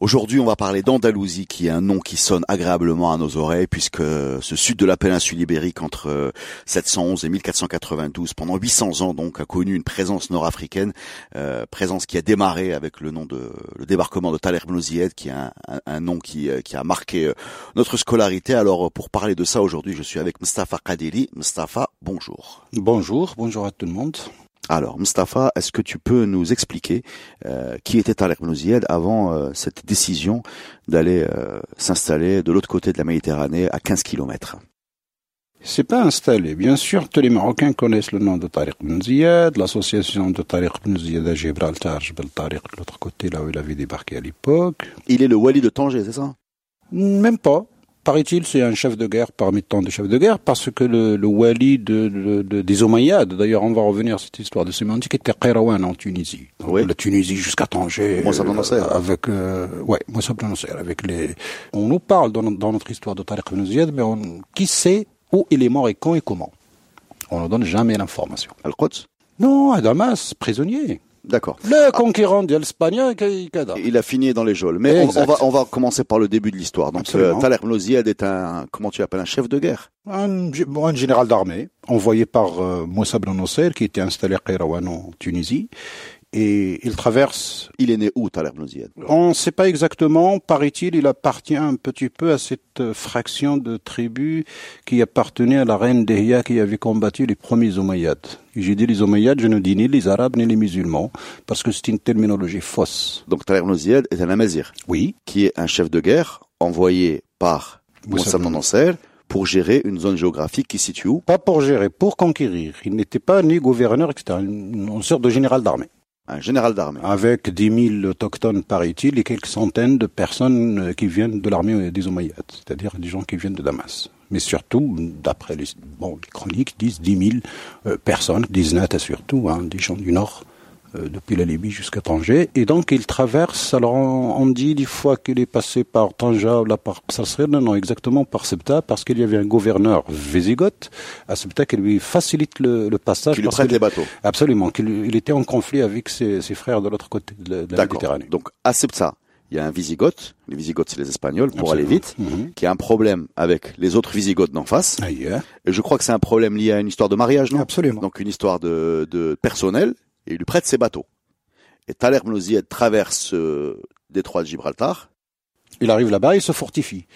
Aujourd'hui, on va parler d'Andalousie, qui est un nom qui sonne agréablement à nos oreilles, puisque ce sud de la péninsule ibérique, entre 711 et 1492, pendant 800 ans, donc, a connu une présence nord-africaine, euh, présence qui a démarré avec le nom de le débarquement de Taler Ibn qui est un, nom qui, euh, qui a marqué euh, notre scolarité. Alors, pour parler de ça aujourd'hui, je suis avec Mustafa Kadeli. Mustafa, bonjour. Bonjour, bonjour à tout le monde. Alors, Mustafa, est-ce que tu peux nous expliquer euh, qui était Talek Ziyad avant euh, cette décision d'aller euh, s'installer de l'autre côté de la Méditerranée à 15 kilomètres? C'est pas installé. Bien sûr, tous les Marocains connaissent le nom de ibn Ziyad, l'association de ibn Ziyad à Gibraltar, Jebel de l'autre côté, là où il avait débarqué à l'époque. Il est le wali de Tanger, c'est ça? Même pas paraît-il, c'est un chef de guerre parmi tant de chefs de guerre, parce que le, le wali de, de, des Omeyyades, d'ailleurs on va revenir à cette histoire de sémantique, était Qayrawan en Tunisie. oui. La Tunisie jusqu'à Tanger. Euh, avec, euh, ouais, Moussa avec les... On nous parle dans, dans notre histoire de Tariq ibn Ziyad, mais on, qui sait où il est mort et quand et comment On ne donne jamais l'information. Al-Quds? Non, à Damas, prisonnier. D'accord. Le conquérant de l'Espagne, il a fini dans les geôles. Mais on, va, on va commencer par le début de l'histoire. Donc, euh, est un, comment tu l'appelles, un chef de guerre? Un, un général d'armée, envoyé par euh, Moussa Ben Nasser, qui était installé à Kairouan en Tunisie et il traverse. Il est né où, Taleb On ne sait pas exactement. Paraît-il, il appartient un petit peu à cette euh, fraction de tribus qui appartenait à la reine Dehya qui avait combattu les premiers Omeyyades. J'ai dit les Omeyyades, je ne dis ni les Arabes ni les musulmans, parce que c'est une terminologie fausse. Donc Taleb est un Amazir. Oui. Qui est un chef de guerre envoyé par Moussa Nasser pour gérer une zone géographique qui situe où? Pas pour gérer, pour conquérir. Il n'était pas ni gouverneur, etc. Une sorte de général d'armée un général d'armée. Avec 10 000 autochtones, paraît-il, et quelques centaines de personnes euh, qui viennent de l'armée des Omeyyades, c'est-à-dire des gens qui viennent de Damas. Mais surtout, d'après les, bon, chroniques, disent 10 000 euh, personnes, 19 surtout, hein, des gens du Nord, euh, depuis la Libye jusqu'à Tanger. Et donc, il traverse, alors on, dit des fois qu'il est passé par Tanger, là par Psarsir, non, non, exactement par Septa, parce qu'il y avait un gouverneur vésigoth à Septa qui lui facilite le, le passage. Qui lui prête les bateaux. Absolument, qu'il il était en conflit avec ses, ses frères de l'autre côté de la, Méditerranée. Donc, à Septa, il y a un Visigoth, les Visigoths c'est les Espagnols, pour aller vite, mhm. qui a un problème avec les autres Visigoths d'en face. Ailleurs. Et je crois que c'est un problème lié à une histoire de mariage, non? Absolument. Donc une histoire de, de personnel, et il lui prête ses bateaux. Et Thaler Mloziyed traverse euh, détroit de Gibraltar. Il arrive là-bas, il se fortifie.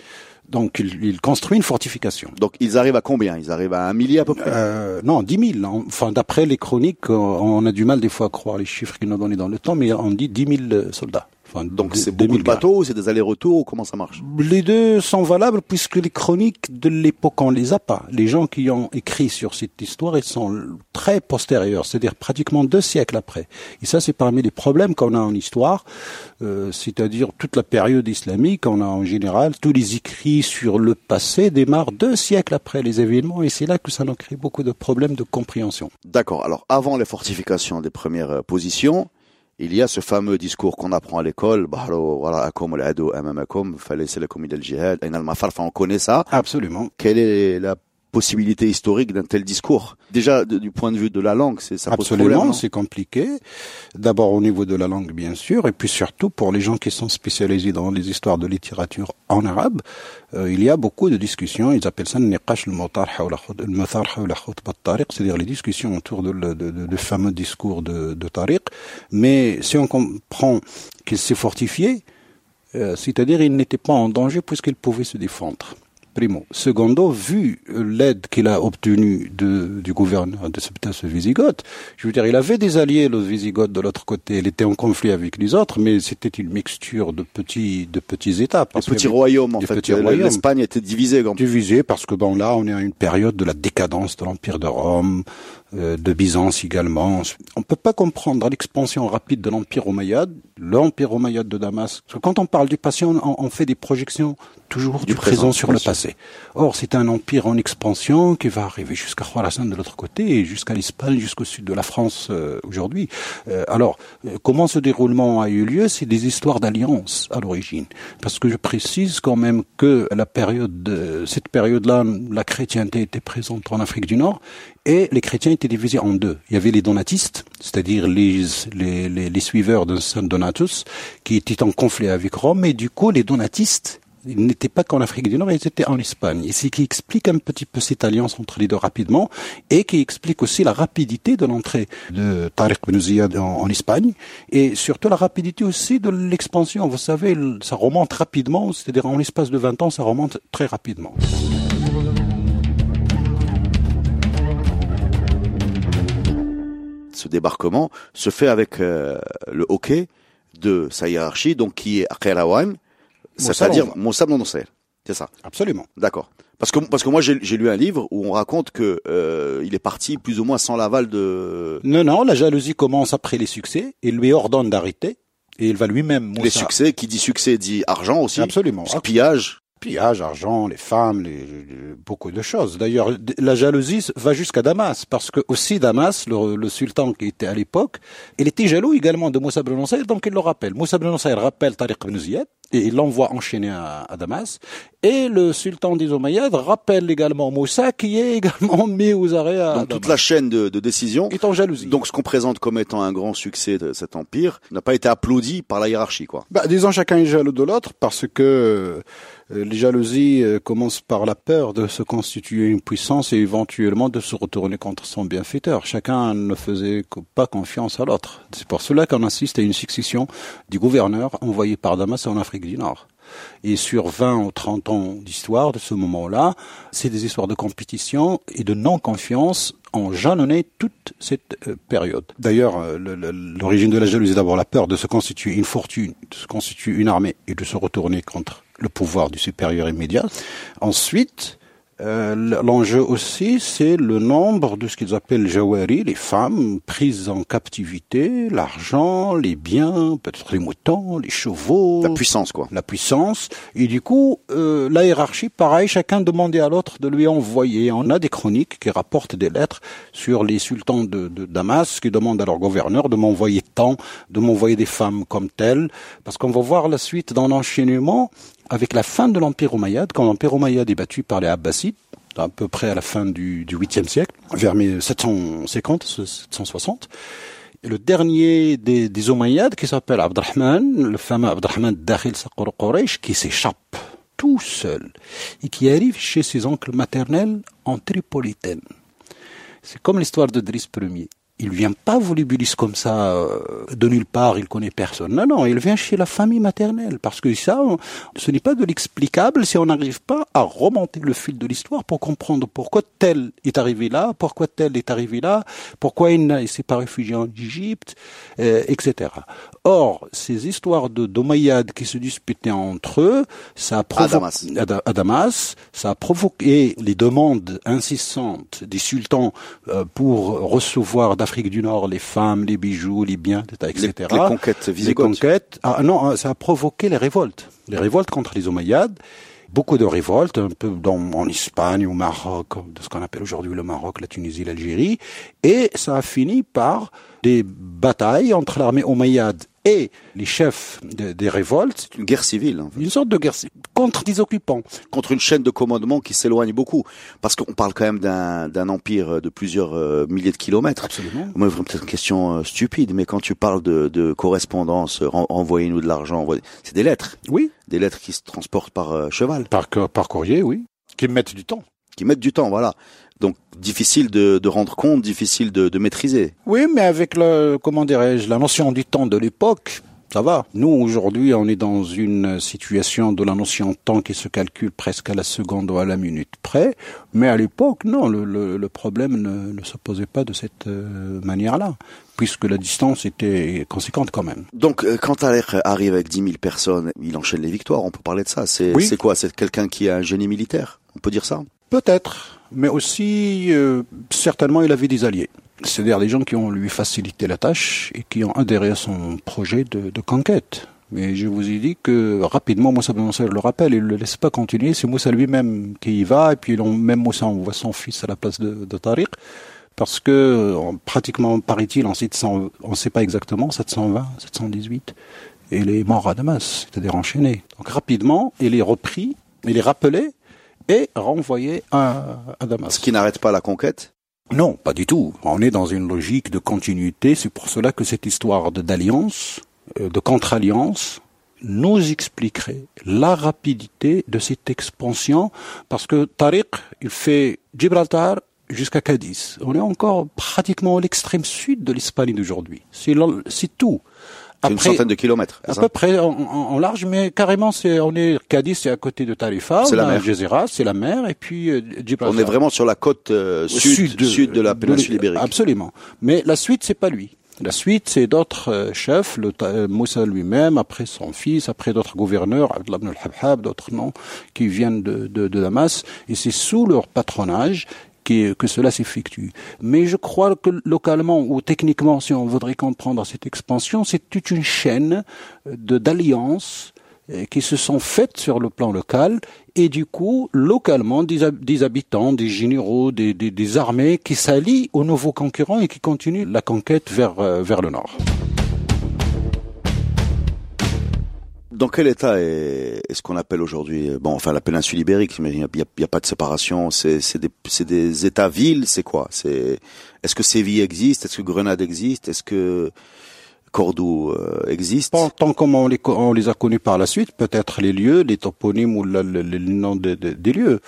Donc il, construit une fortification. Donc ils arrivent à combien? Ils arrivent à un millier à peu près? Euh, Non, dix mille. Enfin, d'après les chroniques, on a du mal des fois à croire les chiffres qu'ils nous ont donnés dans le temps, mais on dit dix mille soldats. Donc c'est beaucoup de bateaux, c'est des allers-retours, comment ça marche? Les deux sont valables puisque les chroniques de l'époque on les a pas. Les gens qui ont écrit sur cette histoire, ils sont très postérieurs, c'est-à-dire pratiquement deux siècles après. Et ça c'est parmi les problèmes qu'on a en histoire, euh, c'est-à-dire toute la période islamique, on a en général tous les écrits sur le passé démarrent deux siècles après les événements et c'est là que ça nous crée beaucoup de problèmes de compréhension. D'accord. Alors avant les fortifications des premières euh, positions, il y a ce fameux discours qu'on apprend à l'école, bah, voilà, on connaît ça. Absolument. Quelle est la possibilité historique d'un tel discours Déjà, du point de vue de la langue, c'est ça Absolument, c'est compliqué. D'abord au niveau de la langue, bien sûr, et puis surtout pour les gens qui sont spécialisés dans les histoires de littérature en arabe, euh, il y a beaucoup de discussions. Ils appellent ça le c'est-à-dire les discussions autour de, de, de, de fameux discours de, de Tariq. Mais si on comprend qu'il s'est fortifié, euh, c'est-à-dire il n'était pas en danger puisqu'il pouvait se défendre. Primo. Secondo, vu l'aide qu'il a obtenue de, du gouverneur de ce Visigoth, je veux dire, il avait des alliés, le Visigoth, de l'autre côté. Il était en conflit avec les autres, mais c'était une mixture de petits, de petits États. Des petits royaumes, en fait. L'Espagne était divisée. Divisée parce que bon, là, on est à une période de la décadence de l'Empire de Rome. Euh, de Byzance également. On peut pas comprendre l'expansion rapide de l'Empire omeyyade, l'Empire omeyyade de Damas. Parce que quand on parle du passé, on, on fait des projections toujours du, présent, sur le passé. Or, c'est un empire en expansion qui va arriver jusqu'à Khorasan de l'autre côté, jusqu'à l'Espagne, jusqu'au sud de la France euh, aujourd'hui. Euh, alors, comment ce déroulement a eu lieu? C'est des histoires d'alliance à l'origine. Parce que je précise quand même que la période, de, cette période-là, la chrétienté était présente en Afrique du Nord, et les chrétiens étaient divisés en deux. Il y avait les donatistes, c'est-à-dire les, les, les, suiveurs de Saint Donatus, qui étaient en conflit avec Rome, et du coup, les donatistes ils n'étaient pas qu'en Afrique du Nord, ils étaient en Espagne. Et c'est qui explique un petit peu cette alliance entre les deux rapidement, et qui explique aussi la rapidité de l'entrée de Tariq Ben en, Espagne, et surtout la rapidité aussi de l'expansion. Vous savez, ça remonte rapidement, c'est-à-dire en l'espace de 20 ans, ça remonte très rapidement. Ce débarquement se fait avec euh, le hockey de sa hiérarchie, donc qui est Akhelawan, c'est-à-dire Moussa Nasser. C'est ça? Absolument. D'accord. Parce que parce que moi j'ai lu un livre où on raconte que euh, il est parti plus ou moins sans l'aval de. Non non, la jalousie commence après les succès. Il lui ordonne d'arrêter et il va lui-même. Les succès, qui dit succès dit argent aussi. Absolument. Pillage pillage, argent, les femmes, les, beaucoup de choses. D'ailleurs, la jalousie va jusqu'à Damas, parce que aussi Damas, le, sultan qui était à l'époque, il était jaloux également de Moussa ibn donc il le rappelle. Moussa ibn rappelle Tariq ibn Ziyad, et il l'envoie enchaîner à, Damas. Et le sultan des Omeyyades rappelle également Moussa, qui est également mis aux arrêts à Donc toute la chaîne de, de décision est en jalousie. Donc ce qu'on présente comme étant un grand succès de cet empire n'a pas été applaudi par la hiérarchie, quoi. Bah, disons chacun est jaloux de l'autre, parce que euh, les jalousies euh, commencent par la peur de se constituer une puissance et éventuellement de se retourner contre son bienfaiteur. Chacun ne faisait pas confiance à l'autre. C'est pour cela qu'on assiste à une succession du gouverneur envoyé par Damas en Afrique du Nord. Et sur 20 ou 30 ans d'histoire de ce moment-là, c'est des histoires de compétition et de non-confiance ont jalonné toute cette euh, période. D'ailleurs, l'origine de la jalousie, d'abord la peur de se constituer une fortune, de se constituer une armée et de se retourner contre le pouvoir du supérieur immédiat. Ensuite, euh, l'enjeu aussi, c'est le nombre de ce qu'ils appellent jawari, les femmes prises en captivité, l'argent, les biens, peut-être les moutons, les chevaux. La puissance, quoi. La puissance. Et du coup, euh, la hiérarchie, pareil, chacun demandait à l'autre de lui envoyer. On a des chroniques qui rapportent des lettres sur les sultans de, de Damas qui demandent à leur gouverneur de m'envoyer tant, de m'envoyer des femmes comme telles, parce qu'on va voir la suite dans l'enchaînement avec la fin de l'Empire omeyyade, quand l'Empire omeyyade est battu par les Abbasides, à peu près à la fin du, du 8e siècle, vers 750, 760, et le dernier des, des qui s'appelle Abdurrahman, le fameux Abdurrahman Dakhil Saqur Quraysh, qui s'échappe tout seul et qui arrive chez ses oncles maternels en Tripolitaine. C'est comme l'histoire de Driss Ier il vient pas volubilis comme ça euh, de nulle part, il connaît personne. Non, non, il vient chez la famille maternelle parce que ça, ce n'est pas de l'explicable si on n'arrive pas à remonter le fil de l'histoire pour comprendre pourquoi tel est arrivé là, pourquoi tel est arrivé là, pourquoi il ne s'est pas réfugié en Égypte, euh, etc. Or, ces histoires de qui se disputaient entre eux, ça a provoqué à Damas. ça a provoqué les demandes insistantes des sultans euh, pour recevoir d'Afrique du Nord les femmes, les bijoux, les biens, etc. Les, les conquêtes Les conquêtes. Ah non, ça a provoqué les révoltes, les révoltes contre les Omeyyades beaucoup de révoltes, un peu dans, en Espagne, au Maroc, de ce qu'on appelle aujourd'hui le Maroc, la Tunisie, l'Algérie, et ça a fini par des batailles entre l'armée omeyyade et les chefs des révoltes. C'est une guerre civile. Une sorte de guerre civile contre des occupants. Contre une chaîne de commandement qui s'éloigne beaucoup. Parce qu'on parle quand même d'un empire de plusieurs euh, milliers de kilomètres. Absolument. Moi, peut-être une question euh, stupide, mais quand tu parles de, de correspondance, envoyez-nous de l'argent, c'est des lettres. Oui. Des lettres qui se transportent par euh, cheval. Par, par courrier, oui. Qui mettent du temps. Qui mettent du temps, voilà. Donc difficile de, de, rendre compte, difficile de, de maîtriser. Oui, mais avec le comment dirais-je la notion du temps de l'époque, ça va. Nous, aujourd'hui, on est dans une situation de la notion de temps qui se calcule presque à la seconde ou à la minute près. Mais à l'époque, non, le, le, le problème ne, ne, se posait pas de cette euh, manière-là, puisque la distance était conséquente quand même. Donc, euh, quand Alec arrive avec 10 000 personnes, il enchaîne les victoires, on peut parler de ça. C'est quoi? C'est quelqu'un qui a un génie militaire? On peut dire ça? Peut-être. mais aussi euh, certainement il avait des alliés. C'est-à-dire des gens qui ont lui facilité la tâche et qui ont adhéré à son projet de, de conquête. Mais je vous ai dit que rapidement, Moussa Ben le rappelle, il ne le laisse pas continuer. C'est Moussa lui-même qui y va, et puis même Moussa envoie son fils à la place de, de Tariq, parce que pratiquement, paraît-il, en 700, on ne sait pas exactement, 720, 718, et il est mort à Damas, c'est-à-dire enchaîné. Donc rapidement, il est repris, il est rappelé et renvoyé à, à Damas. Ce qui n'arrête pas la conquête Non, pas du tout. On est dans une logique de continuité. C'est pour cela que cette histoire d'alliance, euh, de contre-alliance, nous expliquerait la rapidité de cette expansion, parce que Tariq, il fait Gibraltar jusqu'à Cadiz. On est encore pratiquement à l'extrême sud de l'Espagne d'aujourd'hui. C'est tout. Après, une centaine de kilomètres. À peu près en, en, large, mais carrément, c'est on est Cadiz, c'est à côté de Tarifa, c'est la mer. c'est la mer, et puis euh, On est vraiment sur la côte euh, sud, sud, de, la péninsule ibérique. Absolument. Mais la suite, c'est pas lui. La suite, c'est d'autres euh, chefs, le Moussa lui-même, après son fils, après d'autres gouverneurs, Abdullah ibn al-Habhab, d'autres noms, qui viennent de, de, de Damas, et c'est sous leur patronage que cela s'effectue. Mais je crois que localement ou techniquement, si on voudrait comprendre cette expansion, c'est toute une chaîne de d'alliances euh, qui se sont faites sur le plan local et du coup, localement, des, habitants, des généraux, des, armées qui s'allient aux nouveaux concurrents et qui continuent la conquête vers, euh, vers le nord. Dans quel état est, ce qu'on appelle aujourd'hui, bon, enfin la péninsule ibérique, mais il n'y a, pas de séparation. C'est des, des États-villes, c'est quoi? C'est est-ce que Séville existe? Est-ce que Grenade existe? Est-ce que Cordoue euh, existe? Tant comme on les, on les a connus par la suite, peut-être les lieux, les toponymes ou le, le, nom des lieux.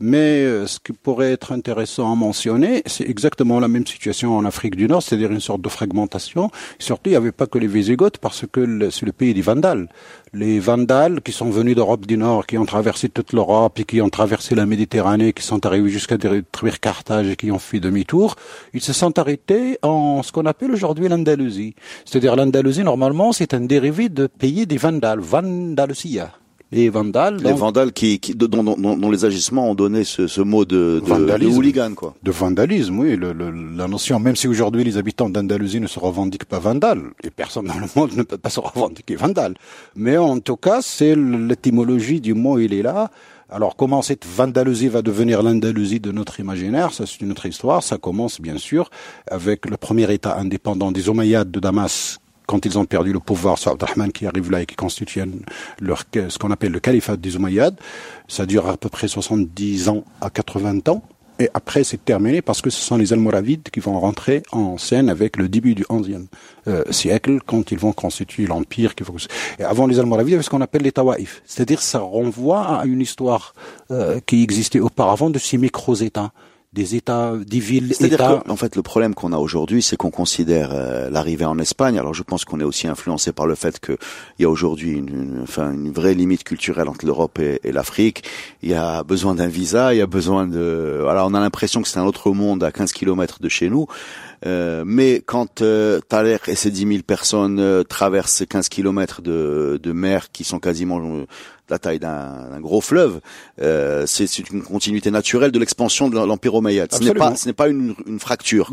Mais euh, ce qui pourrait être intéressant à mentionner, c'est exactement la même situation en Afrique du Nord, c'est-à-dire une sorte de fragmentation. Surtout, il n'y avait pas que les Visigoths, parce que c'est le pays des Vandales. Les Vandales qui sont venus d'Europe du Nord, qui ont traversé toute l'Europe et qui ont traversé la Méditerranée, qui sont arrivés jusqu'à détruire Carthage et qui ont fait demi-tour, ils se sont arrêtés en ce qu'on appelle aujourd'hui l'Andalousie. C'est-à-dire l'Andalousie, normalement, c'est un dérivé de pays des Vandales, Vandalusia les vandales. Les vandales qui, qui dont, dont, dont, les agissements ont donné ce, ce mot de, de, de, hooligan, quoi. De vandalisme, oui. Le, le, la notion, même si aujourd'hui les habitants d'Andalousie ne se revendiquent pas vandales, et personne dans le monde ne peut pas se revendiquer vandale. Mais en tout cas, c'est l'étymologie du mot, il est là. Alors comment cette Vandalousie va devenir l'Andalousie de notre imaginaire, ça c'est une autre histoire. Ça commence bien sûr avec le premier État indépendant des Omeyyades de Damas quand ils ont perdu le pouvoir sur Abdelrahman qui arrive là et qui constitue leur, ce qu'on appelle le califat des Umayyads. Ça dure à peu près 70 ans à 80 ans. Et après, c'est terminé parce que ce sont les Almoravides qui vont rentrer en scène avec le début du XIe euh, siècle, quand ils vont constituer l'empire. Et avant les Almoravides, il y avait ce qu'on appelle les Tawaïf. C'est-à-dire, ça renvoie à une histoire euh, qui existait auparavant de ces micro-États des États, des villes, C'est-à-dire en fait, le problème qu'on a aujourd'hui, c'est qu'on considère euh, l'arrivée en Espagne. Alors, je pense qu'on est aussi influencé par le fait qu'il y a aujourd'hui une, enfin, une vraie limite culturelle entre l'Europe et, l'Afrique. Il y a besoin d'un visa, il y a besoin de. Voilà, on a l'impression que c'est un autre monde à 15 kilomètres de chez nous. Euh, mais quand euh, Thaler et ses 10 000 personnes euh, traversent ces 15 kilomètres de, de mer qui sont quasiment la taille d'un gros fleuve. Euh, c'est une continuité naturelle de l'expansion de l'Empire omeyyade. Ce n'est pas, ce n'est pas une, une fracture.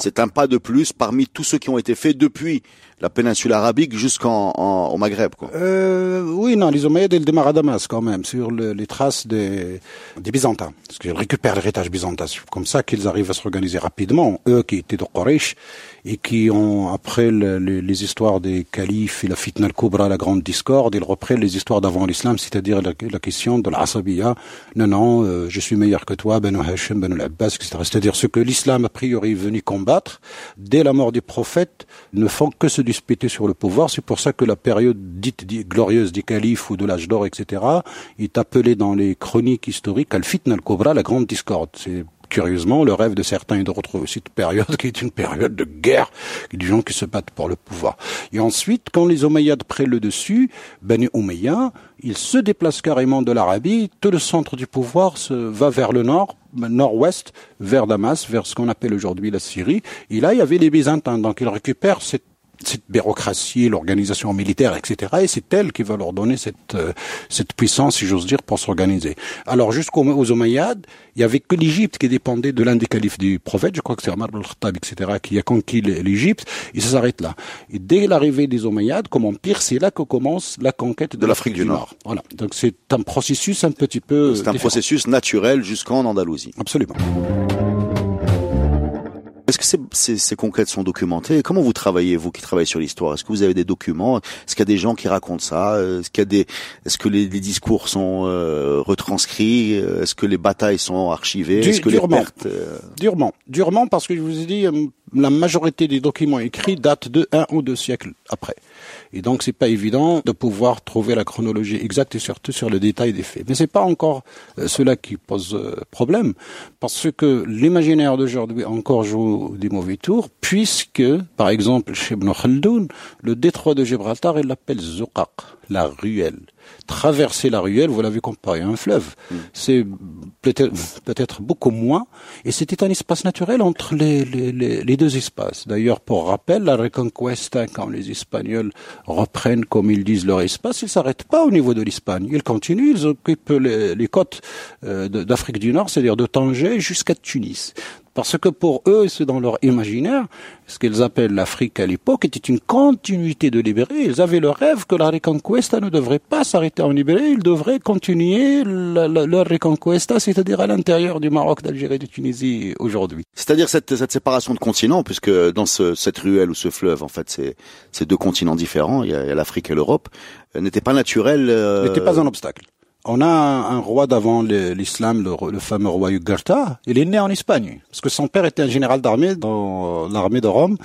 C'est un pas de plus parmi tous ceux qui ont été faits depuis la péninsule arabique jusqu'en au Maghreb. Quoi. Euh, oui, non, les Omeyyades, ils démarrent à Damas quand même, sur le, les traces des, des Byzantins. Parce qu'ils récupèrent l'héritage byzantin. C'est comme ça qu'ils arrivent à se organiser rapidement. Eux qui étaient de Quraysh, et qui ont, après le, les histoires des califes et la fitna al-kubra, la grande discorde, ils reprennent les histoires d'avant l'islam, c'est-à-dire la, la, question de l'asabiya. Non, non, euh, je suis meilleur que toi, Ben Hashim, Ben al-Abbas, etc. C'est-à-dire ce que l'islam, a priori, est venu combattre, dès la mort du prophète, ne font que se disputer sur le pouvoir. C'est pour ça que la période dite, glorieuse des califes ou de l'âge d'or, etc., est appelée dans les chroniques historiques al-fitna al-kubra, la grande discorde. C'est curieusement, le rêve de certains est de retrouver cette période qui est une période de guerre, des gens qui se battent pour le pouvoir. Et ensuite, quand les Omeyyades prennent le dessus, Bani Umayya, il se déplace carrément de l'Arabie, tout le centre du pouvoir se va vers le nord, nord-ouest, vers Damas, vers ce qu'on appelle aujourd'hui la Syrie. Et là, il y avait les Byzantins, donc il récupère cette cette bureaucratie, l'organisation militaire, etc. Et c'est elle qui va leur donner cette, euh, cette puissance, si j'ose dire, pour s'organiser. Alors jusqu'aux aux Omeyyades, il y avait que l'Égypte qui dépendait de l'un des califes du prophète, je crois que c'est Omar al-Khattab, etc., qui a conquis l'Égypte, et ça s'arrête là. Et dès l'arrivée des Omeyyades, comme empire, c'est là que commence la conquête de, l'Afrique du, Nord. Voilà. Donc c'est un processus un petit peu... C'est un processus naturel jusqu'en Andalousie. Absolument. Est-ce que ces, ces, ces, conquêtes sont documentées Comment vous travaillez, vous qui travaillez sur l'histoire? Est-ce que vous avez des documents? Est-ce qu'il y a des gens qui racontent ça? Est-ce qu'il y a des, est-ce que les, les discours sont euh, retranscrits? Est-ce que les batailles sont archivées? Est-ce que durement, les pertes euh, Durement, durement, parce que je vous ai dit, euh, la majorité des documents écrits datent de un ou deux siècles après. Et donc c'est pas évident de pouvoir trouver la chronologie exacte et surtout sur le détail des faits. Mais c'est pas encore euh, cela qui pose euh, problème, parce que l'imaginaire d'aujourd'hui encore joue des mauvais tours, puisque, par exemple, chez Ibn le détroit de Gibraltar, il l'appelle Zuqaq, la ruelle traverser la ruelle, vous l'avez comparé à un fleuve. Mm. C'est peut-être peut-être beaucoup moins. Et c'était un espace naturel entre les, les, les deux espaces. D'ailleurs, pour rappel, la Reconquista, quand les Espagnols reprennent, comme ils disent, leur espace, ils s'arrêtent pas au niveau de l'Espagne. Ils continuent, ils occupent les, les côtes euh, d'Afrique du Nord, c'est-à-dire de Tanger jusqu'à Tunis. Parce que pour eux, c'est dans leur imaginaire, ce qu'ils appellent l'Afrique à l'époque était une continuité de Libérie. Ils avaient le rêve que la Reconquista ne devrait pas s'arrêter en Libérie, ils devraient continuer la, la, leur Reconquista, c'est-à-dire à, l'intérieur du Maroc, d'Algérie, de Tunisie aujourd'hui. C'est-à-dire cette, cette séparation de continents, puisque dans ce, cette ruelle ou ce fleuve, en fait, c'est, c'est deux continents différents, il y a, l'Afrique et l'Europe, euh, n'était pas naturel. Euh... N'était pas un obstacle. On a un, roi d'avant l'islam, le, fameux roi Jugurtha. Il est né en Espagne, parce que son père était un général d'armée dans l'armée de Rome.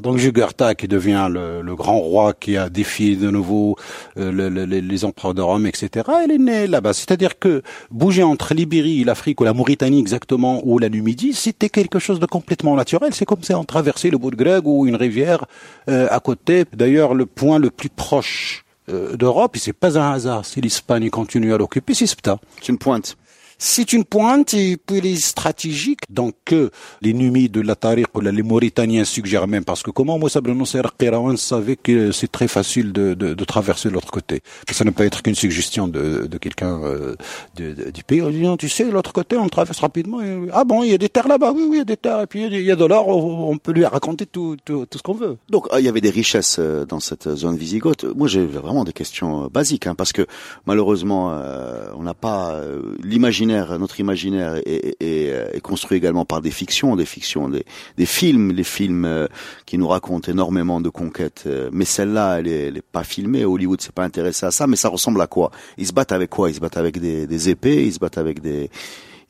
donc Jugurtha, qui devient le, grand roi qui a défié de nouveau euh, les empereurs de Rome, etc. Il est né là-bas. C'est-à-dire que bouger entre l'Ibérie, l'Afrique ou la Mauritanie exactement, ou la Numidie, c'était quelque chose de complètement naturel. C'est comme si on traversait le bout de Grègue ou une rivière euh, à côté. D'ailleurs, le point le plus proche euh, d'Europe, et c'est pas un hasard si l'Espagne continue à l'occuper, c'est. C'est une pointe. C'est une pointe et puis les stratégique. Donc que les Numides de la Tariq ou les Mauritaniens suggèrent même parce que comment Moussa Ben Nasser Qirawan savait que c'est très facile de, de, de traverser l'autre côté? Ça ne peut être qu'une suggestion de, de quelqu'un euh, du pays. On dit, tu sais, l'autre côté, on traverse rapidement. ah bon, il y a des terres là-bas. Oui, oui, il y a des terres. Et puis il y a de l'or. On peut lui raconter tout, tout, tout ce qu'on veut. Donc il y avait des richesses euh, dans cette zone visigote. Moi, j'ai vraiment des questions basiques hein, parce que malheureusement, euh, on n'a pas l'imaginaire notre imaginaire est, est, construit également par des fictions, des fictions, des, films, les films euh, qui nous racontent énormément de conquêtes. Euh, mais celle-là, elle est, pas filmée. Hollywood s'est pas intéressé à ça. Mais ça ressemble à quoi? Ils se battent avec quoi? Ils se battent avec des épées. Ils se battent avec des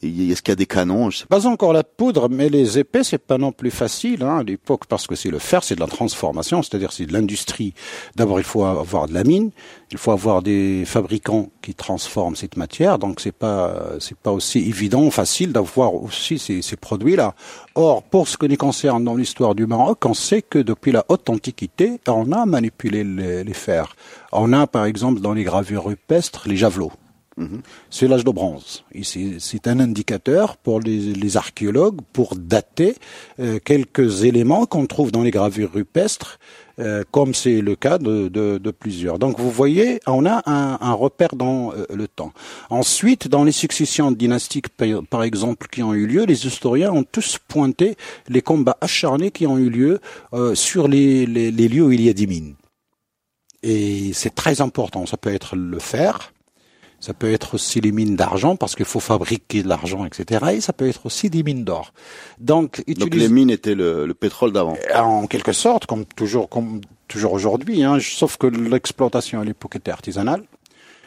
est-ce qu'il y a des canons je sais pas. encore la poudre, mais les épées, c'est pas non plus facile hein, à l'époque parce que c'est le fer, c'est de la transformation, c'est-à-dire c'est de l'industrie. D'abord, il faut avoir de la mine, il faut avoir des fabricants qui transforment cette matière, donc c'est pas c'est pas aussi évident, facile d'avoir aussi ces, produits-là. Or, pour ce que nous concerne dans l'histoire du Maroc, on sait que depuis la haute antiquité, on a manipulé les, les fers. On a par exemple dans les gravures rupestres les javelots. C'est l'âge de bronze. C'est un indicateur pour les, archéologues pour dater euh, quelques éléments qu'on trouve dans les gravures rupestres, euh, comme c'est le cas de, plusieurs. Donc vous voyez, on a un, repère dans euh, le temps. Ensuite, dans les successions dynastiques, par exemple, qui ont eu lieu, les historiens ont tous pointé les combats acharnés qui ont eu lieu sur les, les lieux où il y a des mines. Et c'est très important. Ça peut être le fer, ça peut être aussi les mines d'argent parce qu'il faut fabriquer de l'argent, etc. Et ça peut être aussi des mines d'or. Donc, Donc les mines étaient le, le pétrole d'avant. En quelque sorte, comme toujours, comme toujours aujourd'hui, hein, sauf que l'exploitation à l'époque était artisanale.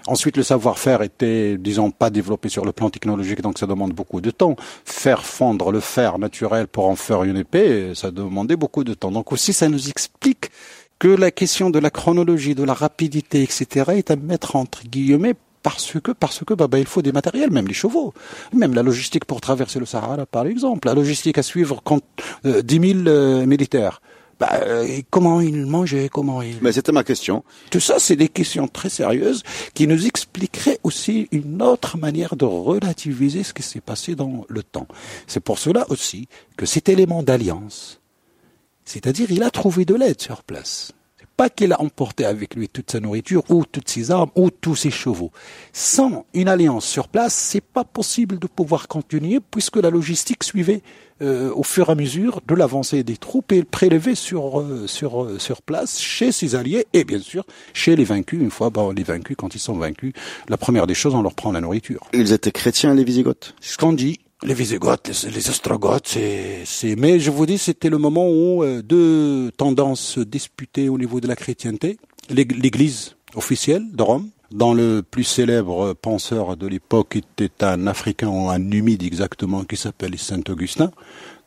Ensuite, le savoir-faire était, disons, pas développé sur le plan technologique, donc ça demande beaucoup de temps. Faire fondre le fer naturel pour en faire une épée, ça demandait beaucoup de temps. Donc aussi, ça nous explique que la question de la chronologie, de la rapidité, etc., est à mettre entre guillemets parce que parce que bah, bah, il faut des matériels, même les chevaux, même la logistique pour traverser le Sahara, par exemple, la logistique à suivre quand euh, 10 000 euh, militaires. Bah, euh, comment ils mangeaient, comment ils... Mais c'était ma question. Tout ça, c'est des questions très sérieuses qui nous expliqueraient aussi une autre manière de relativiser ce qui s'est passé dans le temps. C'est pour cela aussi que cet élément d'alliance C'est-à-dire, il a trouvé de l'aide sur place pas qu'il a emporté avec lui toute sa nourriture ou toutes ses armes ou tous ses chevaux. Sans une alliance sur place, c'est pas possible de pouvoir continuer puisque la logistique suivait euh, au fur et à mesure de l'avancée des troupes et prélevait sur euh, sur euh, sur place chez ses alliés et bien sûr chez les vaincus. Une fois bon, les vaincus, quand ils sont vaincus, la première des choses, on leur prend la nourriture. Ils étaient chrétiens les Visigoths? C'est ce qu'on dit. Les Visigoths, les, Ostrogoths, c'est, mais je vous dis, c'était le moment où euh, deux tendances se disputaient au niveau de la chrétienté. L'Église officielle de Rome, dans le plus célèbre penseur de l'époque était un Africain ou un Numide exactement qui s'appelle Saint Augustin,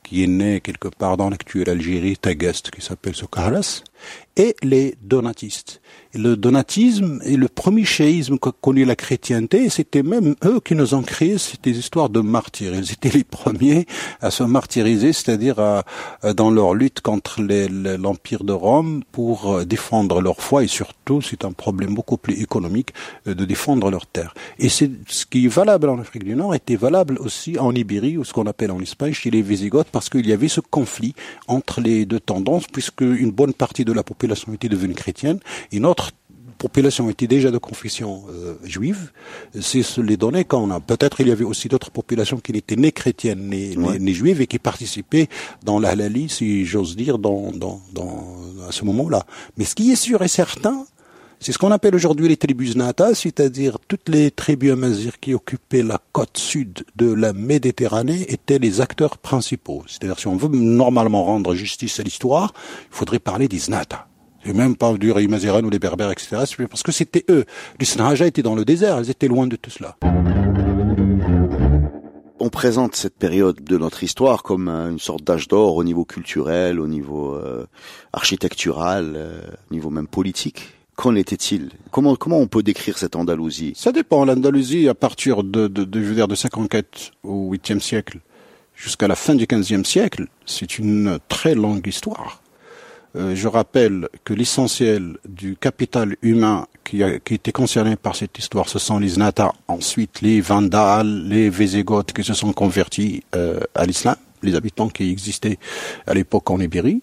qui est né quelque part dans l'actuelle Algérie, Tagaste, qui s'appelle Sokarlas, et les donatistes le donatisme et le premier chéisme que connaît la chrétienté, c'était même eux qui nous ont créé ces histoires de martyrs. Ils étaient les premiers à se martyriser, c'est-à-dire dans leur lutte contre l'Empire de Rome pour euh, défendre leur foi et surtout, c'est un problème beaucoup plus économique, euh, de défendre leur terre. Et c'est ce qui est valable en Afrique du Nord était valable aussi en Ibérie ou ce qu'on appelle en Espagne chez les Visigoths parce qu'il y avait ce conflit entre les deux tendances puisque une bonne partie de la population était devenue chrétienne et une autre population était déjà de confession euh, juive, c'est les données qu'on a. Peut-être il y avait aussi d'autres populations qui n'étaient ni chrétiennes ni, juives et qui participaient dans la halali, si j'ose dire, dans, dans, dans, à ce moment-là. Mais ce qui est sûr et certain, c'est ce qu'on appelle aujourd'hui les tribus nata, c'est-à-dire toutes les tribus amazirs qui occupaient la côte sud de la Méditerranée étaient les acteurs principaux. C'est-à-dire si on veut normalement rendre justice à l'histoire, il faudrait parler des znata. Et même pas du Maziran ou les Berbères, etc. Parce que c'était eux. Les Snahaja étaient dans le désert, ils étaient loin de tout cela. On présente cette période de notre histoire comme une sorte d'âge d'or au niveau culturel, au niveau euh, architectural, euh, au niveau même politique. Qu'en était-il? Comment comment on peut décrire cette Andalousie? Ça dépend. L'Andalousie, à partir de, de, de, je veux dire, de 54 au 8e siècle jusqu'à la fin du 15e siècle, c'est une très longue histoire. Euh, je rappelle que l'essentiel du capital humain qui, a, qui était concerné par cette histoire, ce sont les Nata, ensuite les Vandales, les Véségoths qui se sont convertis euh, à l'islam, les habitants qui existaient à l'époque en Ibérie.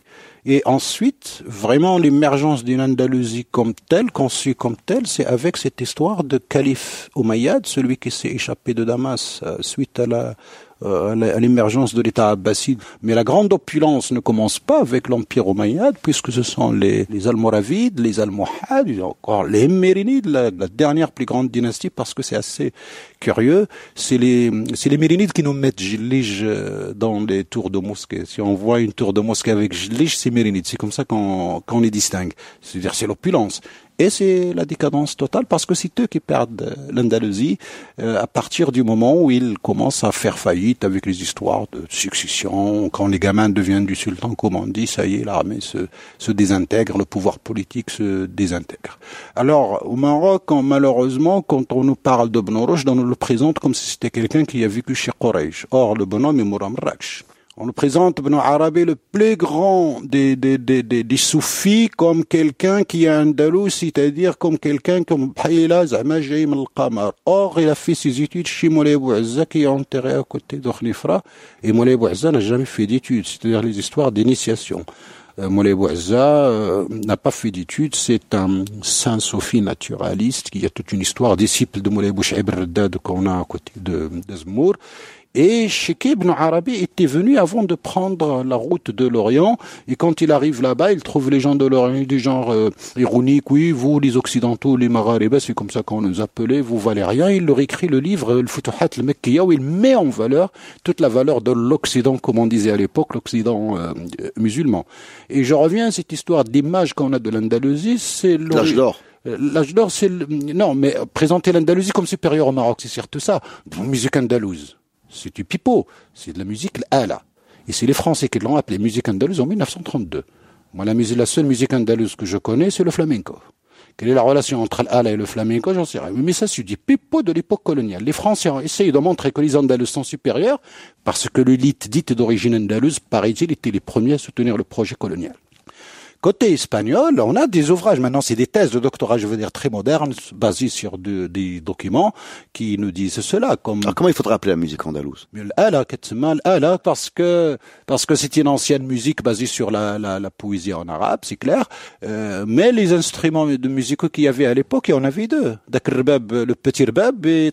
Et ensuite, vraiment, l'émergence d'une Andalousie comme telle, conçue comme telle, c'est avec cette histoire de calife Umayyad, celui qui s'est échappé de Damas euh, suite à la euh, à l'émergence de l'État abbasside. Mais la grande opulence ne commence pas avec l'Empire omeyyade, puisque ce sont les, Almoravides, les Almohades, encore les Mérinides, la, dernière plus grande dynastie, parce que c'est assez curieux. C'est les, Mérinides qui nous mettent Jlige euh, dans les tours de mosquée. Si on voit une tour de mosquée avec Jlige, c'est Mérinide. C'est comme ça qu'on, qu'on les distingue. C'est-à-dire, c'est l'opulence. Et c'est la décadence totale parce que c'est eux qui perdent euh, l'Andalousie euh, à partir du moment où ils commencent à faire faillite avec les histoires de succession. Quand les gamins deviennent du sultan, comme on dit, ça y est, l'armée se, se désintègre, le pouvoir politique se désintègre. Alors, au Maroc, malheureusement, quand on nous parle de Bnoroch, on nous le présente comme si c'était quelqu'un qui a vécu chez Quraysh. Or, le bonhomme est Mouram Raksh. On nous présente Ibn Arabi, le plus grand des, des, des, des, des soufis, comme quelqu'un qui est andalou, c'est-à-dire comme quelqu'un comme Bhaïla Zamajaim al-Qamar. Or, il a fait ses études chez Moulay Bouazza, qui est enterré à côté d'Ornifra, et Moulay Bouazza n'a jamais fait d'études, c'est-à-dire les histoires d'initiation. Euh, Moulay Bouazza euh, n'a pas fait d'études, c'est un saint sophie naturaliste qui a toute une histoire, disciple de Moulay Bouchaib qu'on a à côté de, de Zmour, et Sheikh ibn Arabi était venu avant de prendre la route de l'Orient. Et quand il arrive là-bas, il trouve les gens de l'Orient du genre euh, ironique. Oui, vous, les Occidentaux, les Maghrébins, c'est comme ça qu'on nous appelait, vous valez rien. Il leur écrit le livre, le Futuhat al-Mekkiya, où il met en valeur toute la valeur de l'Occident, comme on disait à l'époque, l'Occident euh, musulman. Et je reviens à cette histoire d'image qu'on a de l'Andalousie, c'est l'âge d'or. Euh, l'âge d'or, c'est non, mais présenter l'Andalousie comme supérieure au Maroc, c'est surtout ça. Musique andalouse. C'est du pipeau. C'est de la musique ala. Et c'est les Français qui l'ont appelé musique andalouse en 1932. Moi, la, musique, la seule musique andalouse que je connais, c'est le flamenco. Quelle est la relation entre l'ala et le flamenco J'en sais rien. Mais ça, c'est du pipeau de l'époque coloniale. Les Français ont essayé de montrer que les Andalous sont supérieurs parce que l'élite dite d'origine andalouse, paraît-il, était les premiers à soutenir le projet colonial. Côté espagnol, on a des ouvrages. Maintenant, c'est des thèses de doctorat, je veux dire, très modernes, basées sur des documents qui nous disent cela. Comme Alors comment il faudrait appeler la musique andalouse? Allah, parce que parce que c'est une ancienne musique basée sur la, la, la poésie en arabe, c'est clair. Euh, mais les instruments de musique qu'il y avait à l'époque, il y en avait deux. Le petit rbab et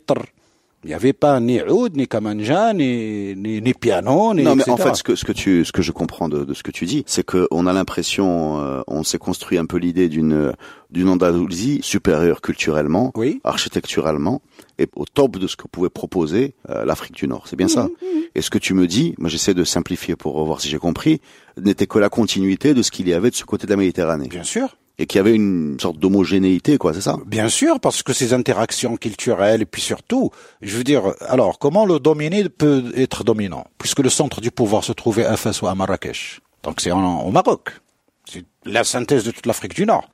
il n'y avait pas ni oud, ni kamanja, ni, ni, ni piano, ni Non, mais en fait, ce que, ce que tu, ce que je comprends de, de ce que tu dis, c'est que on a l'impression, euh, on s'est construit un peu l'idée d'une, d'une Andalousie supérieure culturellement, oui. architecturalement, et au top de ce que pouvait proposer euh, l'Afrique du Nord. C'est bien ça. Et ce que tu me dis, moi j'essaie de simplifier pour voir si j'ai compris, n'était que la continuité de ce qu'il y avait de ce côté de la Méditerranée. Bien sûr et qu'il y avait une sorte d'homogénéité, quoi, c'est ça? Bien sûr, parce que ces interactions culturelles, et puis surtout, je veux dire, alors, comment le dominé peut être dominant Puisque le centre du pouvoir se trouvait à Fès ou à Marrakech? Donc c'est au Maroc. C'est la synthèse de toute l'Afrique du Nord.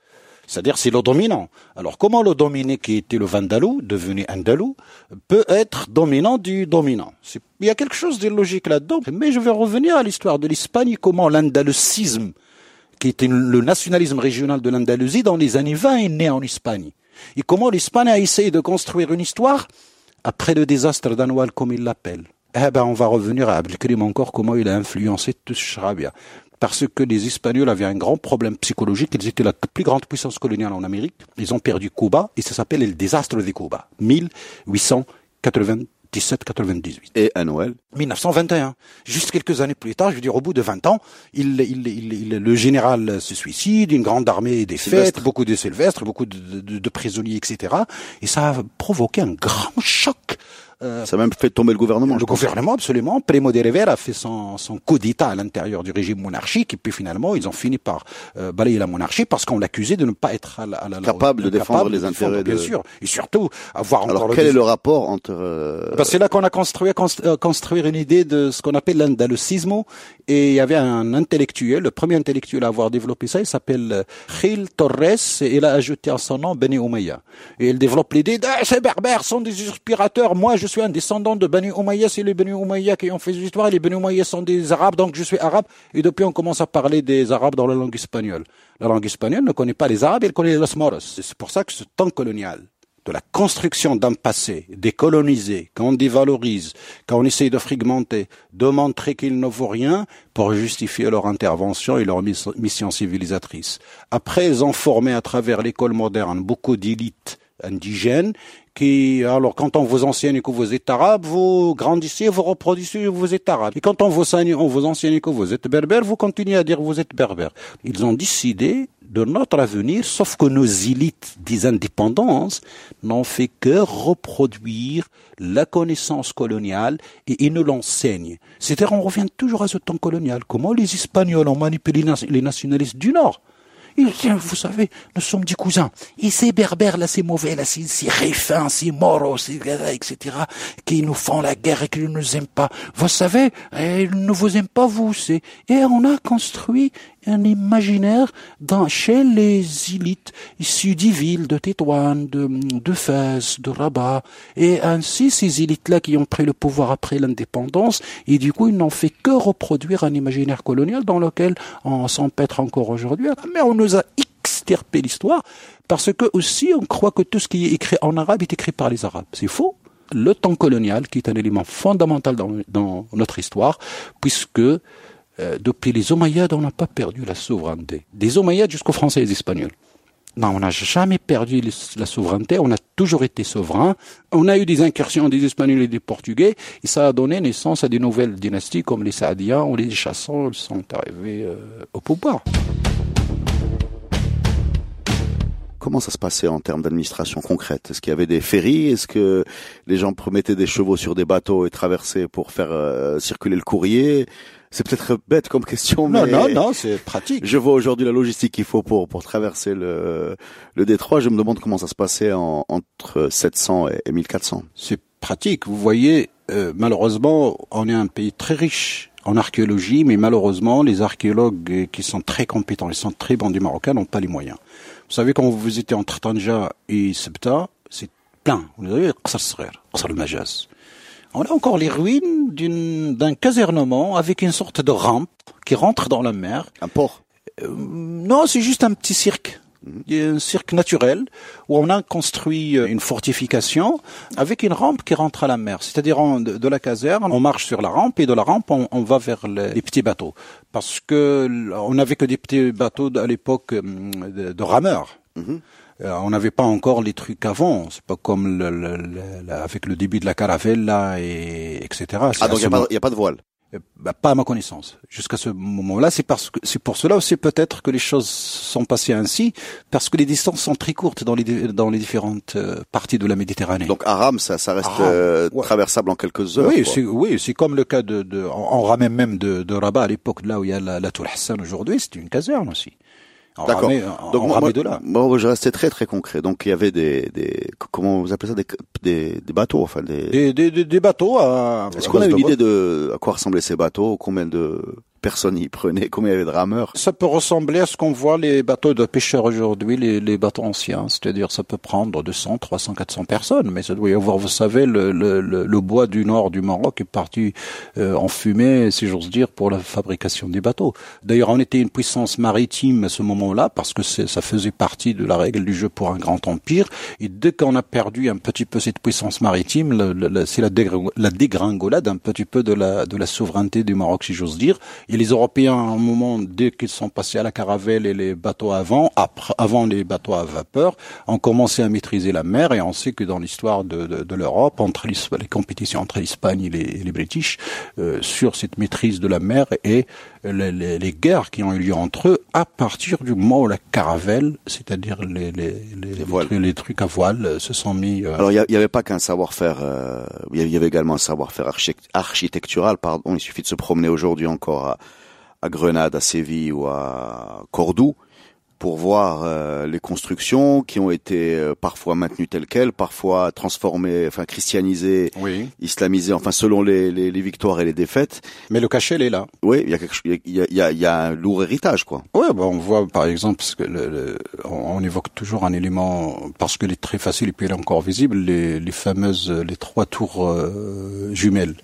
C'est-à-dire c'est le dominant. Alors comment le dominé qui était le Vandalou, devenu Andalou, peut être dominant du dominant? Il y a quelque chose de logique là-dedans. Mais je vais revenir à l'histoire de l'Espagne, comment l'andalusisme qui était le nationalisme régional de l'Andalousie dans les années 20 est né en Espagne. Et comment l'Espagne a essayé de construire une histoire après le désastre d'Anoual, comme il l'appelle? Eh ben, on va revenir à Abdelkrim encore, comment il a influencé tout. Parce que les Espagnols avaient un grand problème psychologique. Ils étaient la plus grande puissance coloniale en Amérique. Ils ont perdu Cuba et ça s'appelle le désastre de Cuba. 1880 1798. Et à Noël 1921. Juste quelques années plus tard, je veux dire, au bout de 20 ans, il, il, il, le général se suicide, une grande armée est défaite, beaucoup de Sylvestre, beaucoup de, de, de, prisonniers, etc. Et ça a provoqué un grand choc euh, ça a même fait tomber le gouvernement. Le gouvernement, absolument. Primo de Rivera a fait son, son coup d'État à l'intérieur du régime monarchique, et puis finalement, ils ont fini par euh, balayer la monarchie parce qu'on l'accusait de ne pas être à la, à la, capable de défendre les intérêts. De... Bien sûr, et surtout avoir Alors encore quel le... est le rapport entre euh... ben, C'est là qu'on a construit euh, construire une idée de ce qu'on appelle l'andalusismo, et il y avait un intellectuel, le premier intellectuel à avoir développé ça, il s'appelle Gil Torres, et il a ajouté à son nom Beni Umayya. Et il développe l'idée de ah, ces berbères sont des usurpateurs, moi je suis un descendant de Bani Umayya, c'est les Bani Umayya qui ont fait l'histoire, et les Bani Umayya sont des Arabes, donc je suis arabe, et depuis on commence à parler des Arabes dans la langue espagnole. La langue espagnole ne connaît pas les Arabes, elle connaît les Moros. C'est pour ça que ce temps colonial, de la construction d'un passé décolonisé, qu'on dévalorise, qu'on essaye de fragmenter, de montrer qu'il ne vaut rien pour justifier leur intervention et leur mission civilisatrice. Après, ils ont formé à travers l'école moderne beaucoup d'élites indigènes qui, alors quand on vous enseigne que vous êtes arabe, vous grandissez, vous reproduisez, vous êtes arabe. Et quand on vous enseigne, on vous enseigne que vous êtes berbère, vous continuez à dire que vous êtes berbère. Ils ont décidé de notre avenir, sauf que nos élites des indépendances n'ont fait que reproduire la connaissance coloniale et ils nous l'enseignent. C'est-à-dire, on revient toujours à ce temps colonial. Comment les Espagnols ont manipulé les nationalistes du Nord? Vous savez, nous sommes des cousins. Et ces berbères, là, c'est mauvais, là, ces, ces réfins, ces moros, etc., qui nous font la guerre et qui ne nous aiment pas. Vous savez, ils ne vous aiment pas, vous, c'est, et on a construit un imaginaire dans, chez les élites issues des villes de Tétouan, de, de Fès, de Rabat, et ainsi ces élites-là qui ont pris le pouvoir après l'indépendance, et du coup ils n'ont fait que reproduire un imaginaire colonial dans lequel on s'empêtre encore aujourd'hui, mais on nous a extirpé l'histoire, parce que aussi on croit que tout ce qui est écrit en arabe est écrit par les arabes. C'est faux. Le temps colonial, qui est un élément fondamental dans, dans notre histoire, puisque euh, depuis les Omeyyades, on n'a pas perdu la souveraineté. Des Omeyyades jusqu'aux Français et les Espagnols. Non, on n'a jamais perdu la souveraineté, on a toujours été souverain. On a eu des incursions des Espagnols et des Portugais, et ça a donné naissance à des nouvelles dynasties comme les Saadiens ou les Chassans sont arrivés euh, au pouvoir. Comment ça se passait en termes d'administration concrète? Est-ce qu'il y avait des ferries? Est-ce que les gens promettaient des chevaux sur des bateaux et traversaient pour faire euh, circuler le courrier? C'est peut-être bête comme question, mais non, non, non, c'est pratique. Je vois aujourd'hui la logistique qu'il faut pour pour traverser le le détroit. Je me demande comment ça se passait en, entre 700 et 1400. C'est pratique. Vous voyez, euh, malheureusement, on est un pays très riche en archéologie, mais malheureusement, les archéologues qui sont très compétents, ils sont très bons du Marocain, n'ont pas les moyens. Vous savez, quand vous visitez entre Tanja et Sebta, c'est plein. Vous avez Qasr le Majaz on a encore les ruines d'un casernement avec une sorte de rampe qui rentre dans la mer. Un port Euh, non, c'est juste un petit cirque. A un cirque naturel où on a construit euh, une fortification avec une rampe qui rentre à la mer. C'est-à-dire de, la caserne, on marche sur la rampe et de la rampe on, va vers les, petits bateaux parce que on n'avait que des petits bateaux à l'époque euh, de, rameurs. Mhm. On n'avait pas encore les trucs avant. C'est pas comme le, avec le début de la caravelle là et etc. Ah donc il n'y a, pas de voile? Euh, bah, pas à ma connaissance. Jusqu'à ce moment-là, c'est parce que c'est pour cela aussi peut-être que les choses sont passées ainsi, parce que les distances sont très courtes dans les dans les différentes euh, parties de la Méditerranée. Donc Aram, ça, ça reste euh, traversable en quelques heures. Oui, c'est oui, c'est comme le cas de, de on, ramène même de, de Rabat à l'époque là où il y a la, la tour Hassan aujourd'hui, c'était une caserne aussi. D'accord. Donc moi, de là. moi, je restais très très concret. Donc il y avait des, des comment vous appelez ça des, des, des bateaux, enfin des des, des, des bateaux. À, Est-ce qu'on a une idée de à quoi ressemblaient ces bateaux Combien de personne y prenait Combien il y avait de rameurs Ça peut ressembler à ce qu'on voit les bateaux de pêcheurs aujourd'hui, les, les bateaux anciens. C'est-à-dire, ça peut prendre 200, 300, 400 personnes. Mais ça doit y avoir, vous savez, le, le, le, bois du nord du Maroc est parti euh, en fumée, si j'ose dire, pour la fabrication des bateaux. D'ailleurs, on était une puissance maritime à ce moment-là, parce que ça faisait partie de la règle du jeu pour un grand empire. Et dès qu'on a perdu un petit peu cette puissance maritime, c'est la, la dégringolade un petit peu de la, de la souveraineté du Maroc, si j'ose dire. Et les Européens, à un moment, dès qu'ils sont passés à la caravelle et les bateaux avant, après, avant les bateaux à vapeur, ont commencé à maîtriser la mer. Et on sait que dans l'histoire de, de, de l'Europe, entre les compétitions entre l'Espagne et les, les British, euh, sur cette maîtrise de la mer et les, les, les, guerres qui ont eu lieu entre eux à partir du moment où la caravelle, c'est-à-dire les, les, les, les, trucs à voile, euh, se sont mis. Euh, Alors il n'y avait pas qu'un savoir-faire, euh, il y avait également un savoir-faire architectural. Pardon, il suffit de se promener aujourd'hui encore à, à Grenade, à Séville ou à Cordoue pour voir euh, les constructions qui ont été euh, parfois maintenues telles quelles, parfois transformées, enfin christianisées, oui. islamisées, enfin selon les, les, les, victoires et les défaites. Mais le cachet, il est là. Oui, il y a quelque il y a, il y a, il y a un lourd héritage, quoi. Oui, bon, on voit par exemple, parce que le, on, évoque toujours un élément parce qu'il est très facile et puis il est encore visible, les, les fameuses, les trois tours euh, jumelles.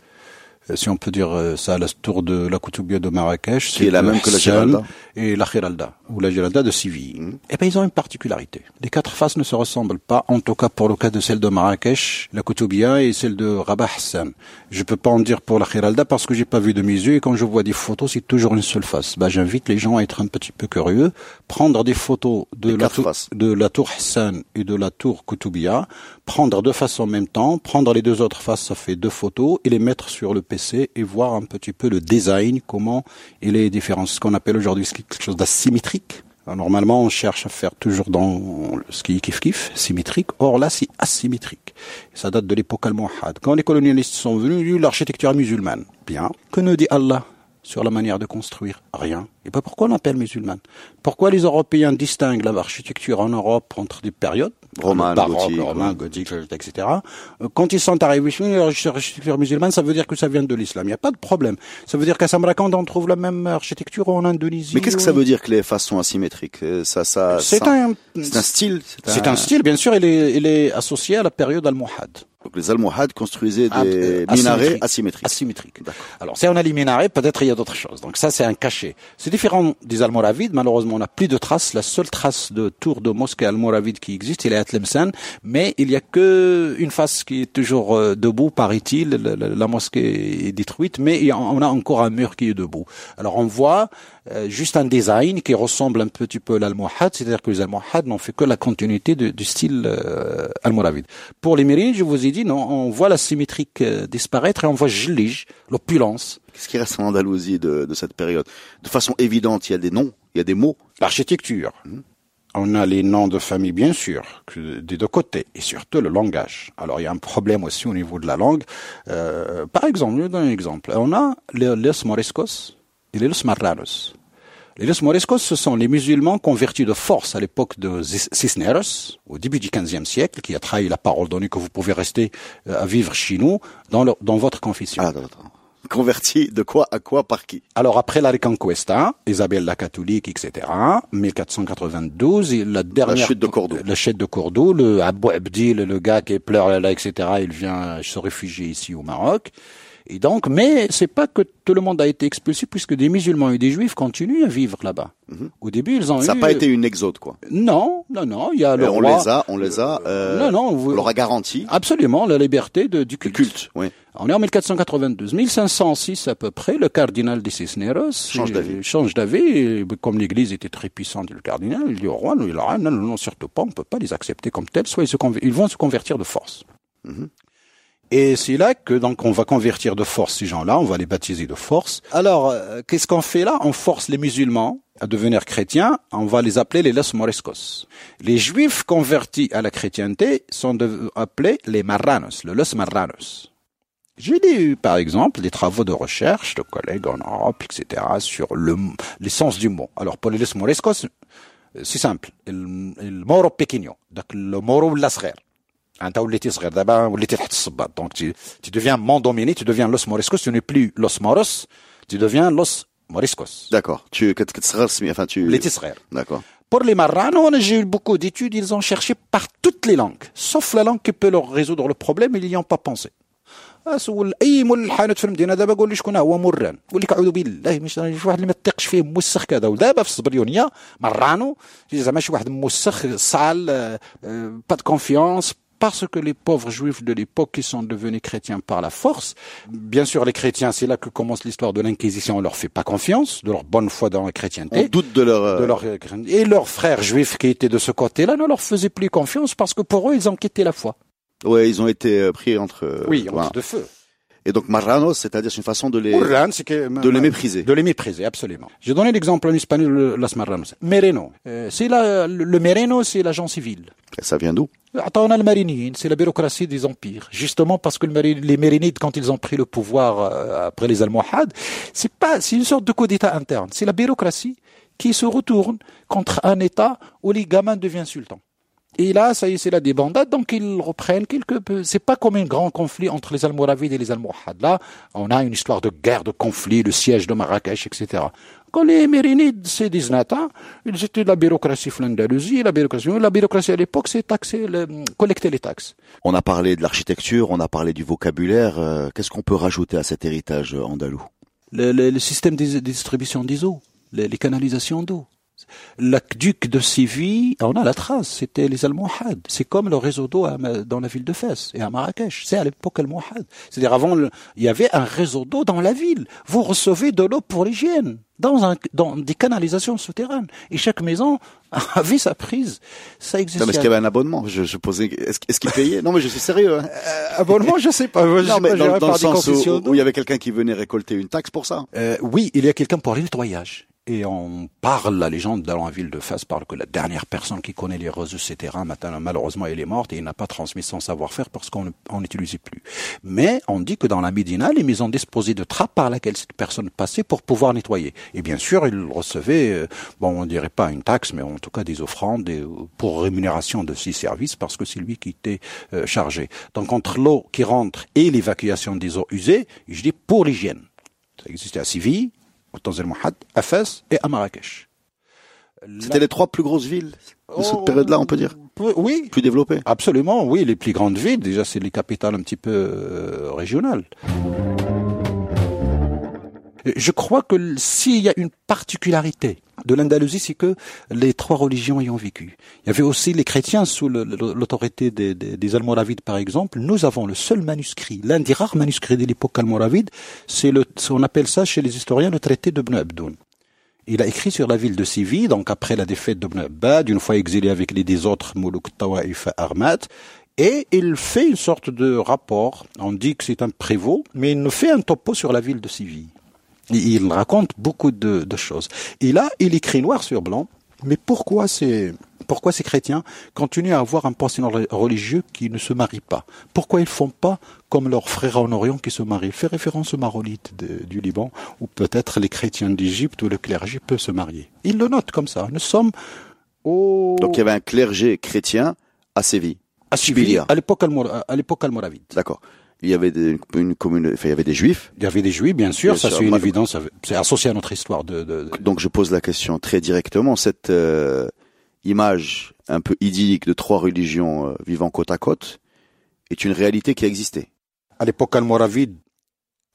Euh, si on peut dire euh, ça, la tour de la Koutoubia de Marrakech, qui est la même que la Giralda et la Giralda ou la Giralda de Séville. Mm. Eh ben ils ont une particularité. Les quatre faces ne se ressemblent pas, en tout cas pour le cas de celle de Marrakech, la Koutoubia et celle de Rabat Hassan. Je peux pas en dire pour la Giralda parce que j'ai pas vu de mes yeux et quand je vois des photos, c'est toujours une seule face. Ben, j'invite les gens à être un petit peu curieux, prendre des photos de, la, tour, de la tour Hassan et de la tour Koutoubia, prendre deux faces en même temps, prendre les deux autres faces, ça fait deux photos et les mettre sur le et voir un petit peu le design, comment il est différent. Ce qu'on appelle aujourd'hui quelque chose d'asymétrique. Normalement, on cherche à faire toujours dans ce qui est kiff-kiff, symétrique. Or là, c'est asymétrique. Ça date de l'époque almohade. Quand les colonialistes sont venus, l'architecture musulmane. Bien. Que nous dit Allah sur la manière de construire? Rien. Et pas pourquoi on appelle musulmane? Pourquoi les Européens distinguent l'architecture en Europe entre des périodes Romain, gothique, romain, gothique, etc. Quand ils sont arrivés nous, l'architecture musulmane, ça veut dire que ça vient de l'islam. Il n'y a pas de problème. Ça veut dire qu'à Samarkand, on trouve la même architecture en Indonésie. Mais qu'est-ce que ça veut dire que les faces sont asymétriques Ça, ça, c'est un, un style. C'est un... style, bien sûr. Il est, il est associé à la période almohade. Donc les Almohades construisaient des euh, minarets asymétriques. Asymétriques. Alors si on a les minarets, peut-être il y a d'autres choses. Donc ça c'est un cachet. C'est différent des Almoravides. Malheureusement on n'a plus de traces. La seule trace de tour de mosquée almoravide qui existe, il est à Tlemcen, mais il y a que une face qui est toujours euh, debout, paraît-il. La, mosquée est détruite, mais on a encore un mur qui est debout. Alors on voit euh, juste un design qui ressemble un petit peu à l'almohade, c'est-à-dire que les almohades n'ont fait que la continuité du style euh, almoravide. Pour les mérides, je vous ai dit, non, on voit la symétrique euh, disparaître et on voit Jilij, l'opulence. Qu'est-ce qui reste en Andalousie de, de, cette période? De façon évidente, il y a des noms, il y a des mots. L'architecture. Mmh. On a les noms de famille, bien sûr, des deux côtés, et surtout le langage. Alors, il y a un problème aussi au niveau de la langue. Euh, par exemple, je vous donne un exemple. On a les, les moriscos, et les Marranos. Les Moriscos, ce sont les musulmans convertis de force à l'époque de Cisneros, au début du XVe siècle, qui a trahi la parole donnée que vous pouvez rester euh, à vivre chez nous dans, dans votre confession. Ah, Convertis de quoi à quoi par qui? Alors après la Reconquista, Isabelle la catholique, etc., 1492, la dernière... La chute de Cordoue. La chute de Cordoue, le Abou Abdil, le gars qui pleure là, etc., il vient se réfugier ici au Maroc. Et donc, mais c'est pas que tout le monde a été expulsé, puisque des musulmans et des juifs continuent à vivre là-bas. Mhm. Au début, ils ont Ça eu... n'a pas été une exode, quoi. Non, non, non. Il y a le Euh, on roi. les a, on les a, euh, Non, non, vous- on leur a garanti Absolument, la liberté de, du le culte. culte. Oui. On est en 1492, 1506 à peu près. Le cardinal de Cisneros Change d'avis. euh, Change d'avis. Comme l'Église était très puissante, le cardinal, il dit au roi, non, non, non, surtout pas, on peut pas les accepter comme tels. Soit ils, se conver- ils vont se convertir de force. Mhm. Et c'est là que donc on va convertir de force ces gens-là, on va les baptiser de force. Alors euh, qu'est-ce qu'on fait là? On force les musulmans à devenir chrétiens, on va les appeler les Los Moriscos. Les juifs convertis à la chrétienté sont de, appelés les Marranos, le Los Marranos. J'ai lu, par exemple, des travaux de recherche de collègues en Europe, etc., sur l'essence le, du mot. Alors, pour les Los Moriscos, euh, c'est simple. Le, le moro pequeño, donc le moro lasrer. انت وليتي صغير دابا وليتي تحت الصباط donc tu, tu deviens mon dominé tu deviens los moriscos tu n'es plus los moros tu deviens los moriscos D'accord. Tu, que- que- que- enfin, tu, وليتي صغير d'accord. pour les marranos, j'ai eu beaucoup d'études, ils ont cherché par toutes les langues, sauf la langue qui peut leur résoudre le problème, ils n'y ont pas pensé. اسول اي مول حانوت في المدينه دابا قول لي شكون هو مران قول لك اعوذ بالله مش شي واحد اللي ما تثقش فيه موسخ كذا ودابا في الصبريونيه مرانو زعما شي واحد موسخ صال با de confiance parce que les pauvres juifs de l'époque qui sont devenus chrétiens par la force, bien sûr les chrétiens, c'est là que commence l'histoire de l'inquisition, on leur fait pas confiance, de leur bonne foi dans la chrétienté On doute de leur. euh, de leur et leurs frères juifs qui étaient de ce côté-là ne leur faisaient plus confiance parce que pour eux ils ont quitté la foi. Ouais, ils ont été euh, pris entre. euh, Oui, voilà. entre de feu. Et donc marranos, c'est-à-dire c'est une façon de les Qur'an, c'est que de les mépriser. de les mépriser absolument. J'ai donné l'exemple en espagnol le- las marranos. Mereno, Euh, c'est la le, le mereno, c'est l'agent civil. Ça vient d'où? Attends, on a le marinine, c'est la bureaucratie des empires. Justement parce que les mérinides, quand ils ont pris le pouvoir euh, après les Almohades, c'est pas, c'est une sorte de coup d'État interne. C'est la bureaucratie qui se retourne contre un État où les gamins deviennent sultans. Et là, ça y est, c'est la débandade, donc ils reprennent quelque peu. C'est pas comme un grand conflit entre les Almoravides et les Almohades. Là, on a une histoire de guerre, de conflit, le siège de Marrakech, etc. Quand les Mérinides, c'est des Znata, ils étaient de la bureaucratie l'Andalousie, la bureaucratie, la bureaucratie à l'époque, c'est taxer, le- collecter les taxes. On a parlé de l'architecture, on a parlé du vocabulaire. euh, Qu'est-ce qu'on peut rajouter à cet héritage euh, andalou? Le, le- le système de de distribution des eaux, les, les canalisations d'eau. L'aqueduc de Séville, on a la trace, c'était les Almohades. C'est comme le réseau d'eau dans la ville de Fès et à Marrakech. C'est à l'époque Almohade. C'est-à-dire avant, il y avait un réseau d'eau dans la ville. Vous recevez de l'eau pour l'hygiène dans, un, dans des canalisations souterraines. Et chaque maison avait sa prise. Ça Non, existait. mais est-ce qu'il y avait un abonnement? Je, je posais. Est-ce qu'ils payaient Non, mais je suis sérieux. Hein. Abonnement, je sais pas. Je sais non, mais pas, dans, le sens où, il y avait quelqu'un qui venait récolter une taxe pour ça. Euh, oui, il y a quelqu'un pour le nettoyage. Et on parle, la légende dans la ville de Fès parle que la dernière personne qui connaît les réseaux ces terrains, maintenant, malheureusement, elle est morte et il n'a pas transmis son savoir-faire parce qu'on on n'utilisait plus. Mais on dit que dans la Médina, les maisons disposaient de trappes par laquelle cette personne passait pour pouvoir nettoyer. Et bien sûr, il recevait, euh, bon, on dirait pas une taxe, mais en tout cas des offrandes pour rémunération de ses services parce que c'est lui qui était euh, chargé. Donc entre l'eau qui rentre et l'évacuation des eaux usées, je dis pour l'hygiène. Ça existait à Séville, Tanzil Mohad, à Fès et à Marrakech. C'était les trois plus grosses villes de cette période-là, on peut dire, Oui, plus développées. absolument, oui, les plus grandes villes, déjà c'est les capitales un petit peu euh, régionales. Je crois que s'il y a une particularité de l'Andalousie, c'est que les trois religions y ont vécu. Il y avait aussi les chrétiens sous l'autorité des Almoravides, par exemple. Nous avons le seul manuscrit, l'un des rares manuscrits de l'époque almoravide, c'est le, on appelle ça chez les historiens le traité de Ibn Abdoun. Il a écrit sur la ville de Séville, donc après la défaite d'Ibn Abbad, une fois exilé avec les des autres Moulouk Tawaif Armat, et il fait une sorte de rapport. On dit que c'est un prévôt, mais il nous fait un topo sur la ville de Séville. Il raconte beaucoup de, de choses. Et là, il écrit noir sur blanc. Mais pourquoi ces, pourquoi ces chrétiens continuent à avoir un pensionnat religieux qui ne se marie pas? Pourquoi ils font pas comme leurs frères en Orient qui se marient? Il fait référence aux maronites du Liban, ou peut-être les chrétiens d'Égypte où le clergé peut se marier. Il le note comme ça. Nous sommes au... Donc il y avait un clergé chrétien à Séville. à Séville, à l'époque almoravide. D'accord. Il y avait des, une commune, enfin, il y avait des juifs. Il y avait des juifs, bien sûr, Bien ça c'est une moi- évidence, c'est associé à notre histoire de... de- de- Donc je pose la question très directement. Cette euh, image un peu idyllique de trois religions euh, vivant côte à côte est une réalité qui existait. À l'époque almoravide,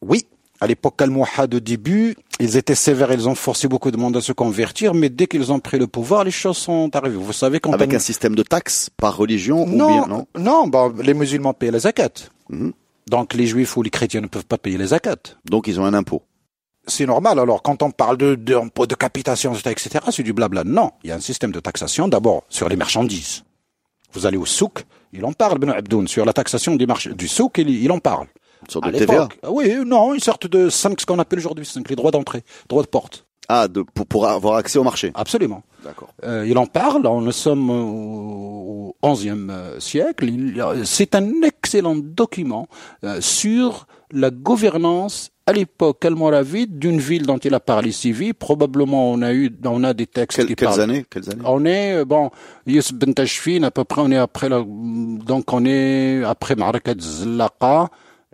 Oui, à l'époque almohade de début, ils étaient sévères, ils ont forcé beaucoup de monde à se convertir, mais dès qu'ils ont pris le pouvoir, les choses sont arrivées. Vous savez quand Avec un système de taxes par religion non, ou bien non? Non, bon, les musulmans paient la zakat. Mhm. Donc les juifs ou les chrétiens ne peuvent pas payer les zakat. Donc ils ont un impôt. C'est normal. Alors quand on parle de d'impôt de, capitation, etc., c'est du blabla. Non, il y a un système de taxation d'abord sur les marchandises. Vous allez au souk, il en parle, Ben Abdoun, sur la taxation du, marché, du souk, il, il en parle. Une sorte de TVA Ah Oui, non, une sorte de 5, ce qu'on appelle aujourd'hui 5, les droits d'entrée, droits de porte. Ah, de, pour, pour avoir accès au marché. Absolument. D'accord. Euh, il en parle, nous sommes au XIe siècle. Il- C'est un excellent document euh, sur la gouvernance à l'époque almoravide d'une ville dont il a parlé si vite. Probablement, on a eu, on a des textes qui quelles parlent. années Quelles années? On est euh, bon, Yusuf ben Tashfin, à peu près, on est après la, donc on est après Marakat Zlaqa,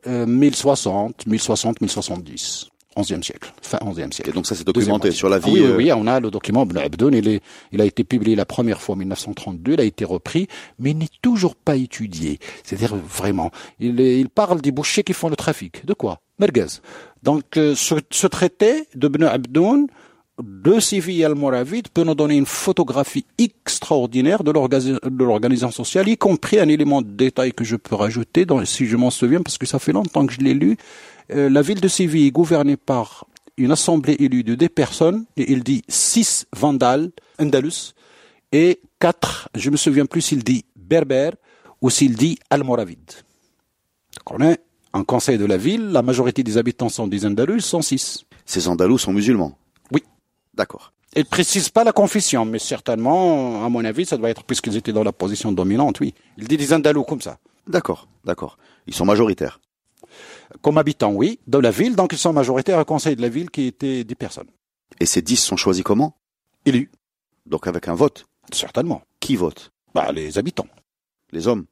euh, 1060, 1060, 1070, 11e siècle, fin 11e siècle. Et donc ça c'est documenté sur la Ah vie. oui, oui, euh, oui, on a le document Ibn Abdoun, il, est, il a été publié la première fois en 1932, il a été repris, mais il n'est toujours pas étudié. C'est-à-dire vraiment, il, est- il parle des bouchers qui font le trafic. De quoi? Merguez. Donc euh, ce, ce traité d'Ibn Abdoun, de Sivi al-Moravide peut nous donner une photographie extraordinaire de de l'organisation sociale, y compris un élément de détail que je peux rajouter, dans, si je m'en souviens, parce que ça fait longtemps que je l'ai lu. Euh, la ville de Séville est gouvernée par une assemblée élue de des personnes, et il dit six vandales, andalus, et quatre, je me souviens plus s'il dit berbère ou s'il dit almoravide. Donc on a un conseil de la ville, la majorité des habitants sont des andalus, sont six. Ces Andalous sont musulmans? Oui. D'accord. Il précise pas la confession, mais certainement, à mon avis, ça doit être puisqu'ils étaient dans la position dominante, oui. Il dit des andalous comme ça. D'accord. D'accord. Ils sont majoritaires. Comme habitants, oui, de la ville, donc ils sont majoritaires au conseil de la ville qui était 10 personnes. Et ces 10 sont choisis comment? Élus, Donc avec un vote? certainement. Qui vote? Bah, les habitants, Les hommes?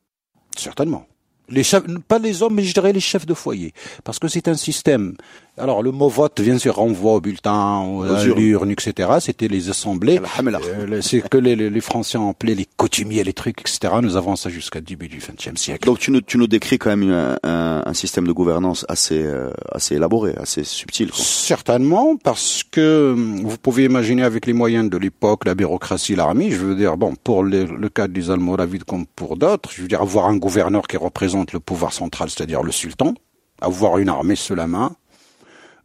certainement. Les chefs, pas les hommes, mais je dirais les chefs de foyer. Parce que c'est un système. Alors, le mot vote, bien sûr, renvoie au bulletin, Aux à urnes. etc. C'était les assemblées. Euh, c'est que les, Français ont appelé les coutumiers, les trucs, etc. Nous avons ça jusqu'à début du XXe siècle. Donc tu nous, tu nous décris quand même un, un, un système de gouvernance assez, euh, assez élaboré, assez subtil. quoi. Certainement, parce que hum, vous pouvez imaginer avec les moyens de l'époque, la bureaucratie, l'armée, je veux dire, bon, pour le, le cas des Almoravides comme pour d'autres, je veux dire, avoir un gouverneur qui représente le pouvoir central, c'est-à-dire le sultan, avoir une armée sous la main,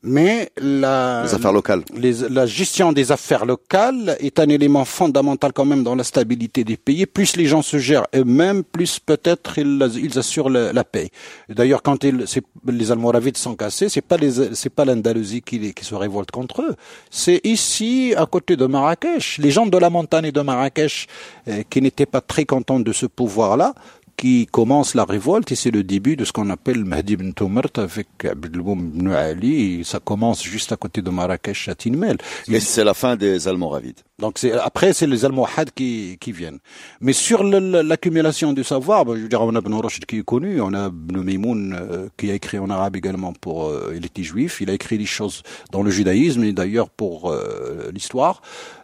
mais la, Les affaires locales. les- la gestion des affaires locales est un élément fondamental quand même dans la stabilité des pays. Plus les gens se gèrent eux-mêmes, plus peut-être ils, ils assurent la, la paix. D'ailleurs, quand ils, c'est- les Almoravides sont cassés, c'est pas les, c'est pas l'Andalousie qui, qui se révolte contre eux. C'est ici, à côté de Marrakech, les gens de la montagne et de Marrakech, euh, qui n'étaient pas très contents de ce pouvoir-là, qui commence la révolte et c'est le début de ce qu'on appelle Mahdi ibn Toumert avec Abdelboum ibn Ali et ça commence juste à côté de Marrakech à Tinmel. Et c'est la fin des Almoravides. Donc c'est après c'est les Almohades qui qui viennent. Mais sur l'accumulation du savoir, je veux dire on a Ibn Rushd qui est connu, on a Ibn Maymoun euh, qui a écrit en arabe également pour euh, il était juif, il a écrit des choses dans le judaïsme et d'ailleurs pour euh, l'histoire.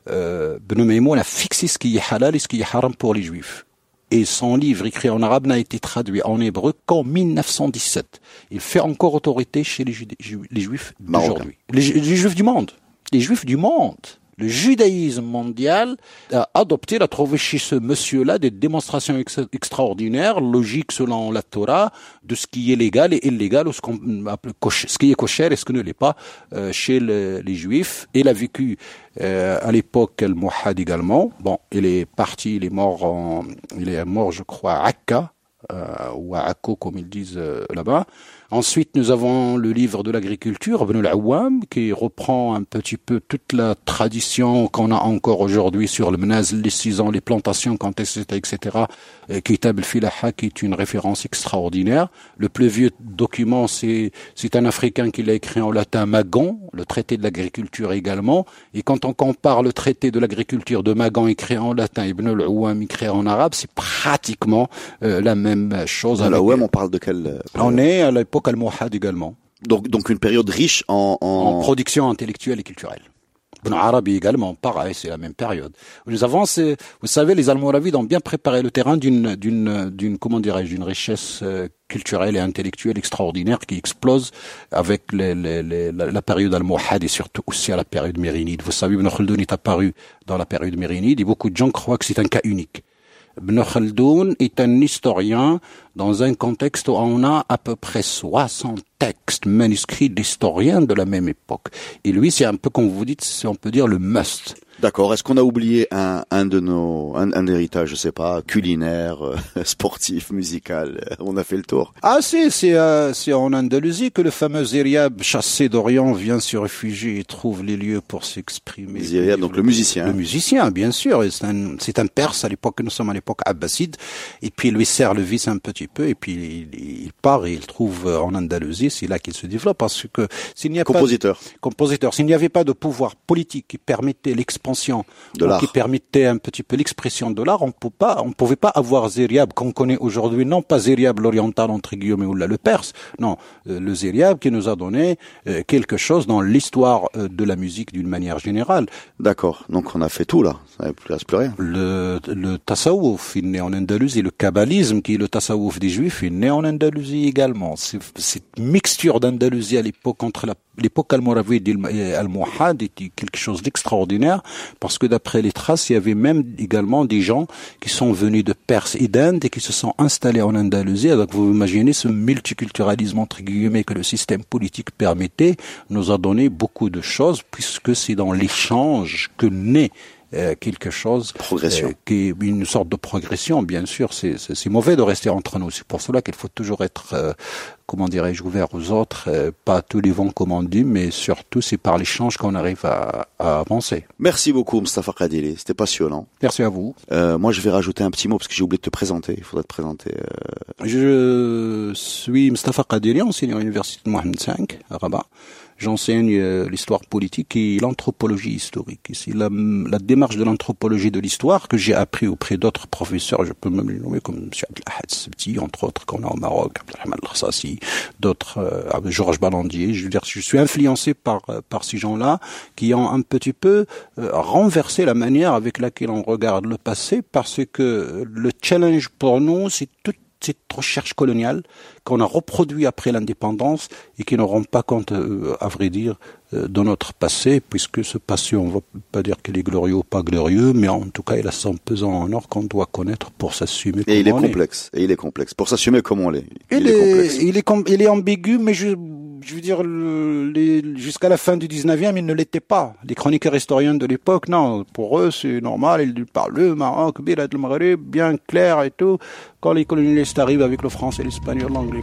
Euh, Ibn Maymoun a fixé ce qui est halal et ce qui est haram pour les juifs. Et son livre écrit en arabe n'a été traduit en hébreu qu'en 1917. Il fait encore autorité chez les, Judé- ju- les juifs d'aujourd'hui. Les, ju- les juifs du monde. Les juifs du monde. Le judaïsme mondial a adopté, a trouvé chez ce monsieur-là des démonstrations ex- extraordinaires, logiques selon la Torah, de ce qui est légal et illégal, ou ce qu'on ce qui est kosher et ce qui ne l'est pas euh, chez le- les juifs. Il a vécu euh, à l'époque al-Muhad également. Bon, il est parti, il est mort, en, il est mort, je crois, à Akka, euh, ou à Akko, comme ils disent euh, là-bas. Ensuite, nous avons le livre de l'agriculture, Ibn al-Awwam, qui reprend un petit peu toute la tradition qu'on a encore aujourd'hui sur le menaz, les saisons, les plantations, quand etc., etc. Euh, Kitab al-Filaha, qui est une référence extraordinaire. Le plus vieux document, c'est, c'est un Africain qui l'a écrit en latin, Magon, le traité de l'agriculture également. Et quand on compare le traité de l'agriculture de Magan écrit en latin, Ibn al-Awwam écrit en arabe, c'est pratiquement euh, la même chose. Avec- ouais, on parle de quelle euh, on est à l'époque almohade également, donc donc une période riche en, en... en production intellectuelle et culturelle. Ibn Arabi également, pareil, c'est la même période. Nous avons, vous savez, les Almoravides ont bien préparé le terrain d'une, d'une, d'une, comment dirais-je, d'une richesse euh, culturelle et intellectuelle extraordinaire qui explose avec les, les, les, la, période almohade et surtout aussi à la période mérinide. Vous savez, Ibn Khaldun est apparu dans la période mérinide et beaucoup de gens croient que c'est un cas unique. Ibn est un historien dans un contexte où on a à peu près 60 textes manuscrits d'historiens de la même époque. Et lui, c'est un peu, comme vous dites, si on peut dire, le must. D'accord. Est-ce qu'on a oublié un, un de nos un, un héritage, je sais pas, culinaire, euh, sportif, musical euh, On a fait le tour. Ah si, c'est euh, c'est en Andalousie que le fameux Zériab, chassé d'Orient, vient se réfugier et trouve les lieux pour s'exprimer. Zériab, donc le musicien. Le musicien, bien sûr. C'est un c'est un Perse à l'époque. Nous sommes à l'époque abbasside. Et puis il lui sert le vice un petit peu. Et puis il, il part et il trouve en Andalousie. C'est là qu'il se développe parce que s'il n'y a compositeur. pas compositeur, s'il n'y avait pas de pouvoir politique qui permettait l'expression de qui permettait un petit peu l'expression de l'art, on peut pas, on pouvait pas avoir Zériab qu'on connaît aujourd'hui, non pas Zériab l'oriental entre guillemets ou là le perse, non, euh, le Zériab qui nous a donné euh, quelque chose dans l'histoire euh, de la musique d'une manière générale. D'accord, donc on a fait tout là, ça ne reste plus rien. Le, le tasawwuf, il est né en Andalousie, le kabbalisme qui est le tasawwuf des juifs, il est né en Andalousie également. Cette mixture d'Andalousie à l'époque entre l'époque almoravide et almohade était quelque chose d'extraordinaire parce que d'après les traces, il y avait même également des gens qui sont venus de Perse et d'Inde et qui se sont installés en Andalousie. Donc vous imaginez ce multiculturalisme entre guillemets que le système politique permettait nous a donné beaucoup de choses puisque c'est dans l'échange que naît euh, quelque chose progression. Euh, qui est une sorte de progression bien sûr c'est mauvais de rester entre nous c'est pour cela qu'il faut toujours être euh, comment dirais-je ouvert aux autres pas tous les vents comme on dit mais surtout c'est par l'échange qu'on arrive à, à, avancer. Merci beaucoup Mustafa Kadili c'était passionnant. Merci à vous. Moi je vais rajouter un petit mot parce que j'ai oublié de te présenter. Il faudrait te présenter je suis Mustafa Kadili enseignant à l'université de Mohamed V à Rabat j'enseigne euh, l'histoire politique et l'anthropologie historique. C'est la, la, démarche de l'anthropologie de l'histoire que j'ai appris auprès d'autres professeurs, je peux même les nommer comme M. Abdelahad Sebti, entre autres, qu'on a au Maroc, Abdelrahman Al-Khassasi, d'autres, euh, Georges Balandier. Je veux dire, je suis influencé par, euh, par ces gens-là qui ont un petit peu euh, renversé la manière avec laquelle on regarde le passé parce que le challenge pour nous, c'est toute cette recherche coloniale qu'on a reproduit après l'indépendance et qui ne rend pas compte, euh, à vrai dire, euh, de notre passé, puisque ce passé, on ne va pas dire qu'il est glorieux ou pas glorieux, mais en tout cas, il a son pesant en or qu'on doit connaître pour s'assumer. Et il est complexe. Et il est complexe. Pour s'assumer comme on l'est. Il, est, il est, il est ambigu, mais je, je veux dire, jusqu'à la fin du 19e, il ne l'était pas. Les chroniqueurs historiens de l'époque, non, pour eux, c'est normal, ils parlent le Maroc, bien clair et tout. Quand les colonialistes arrivent avec le français, l'espagnol, l'anglais,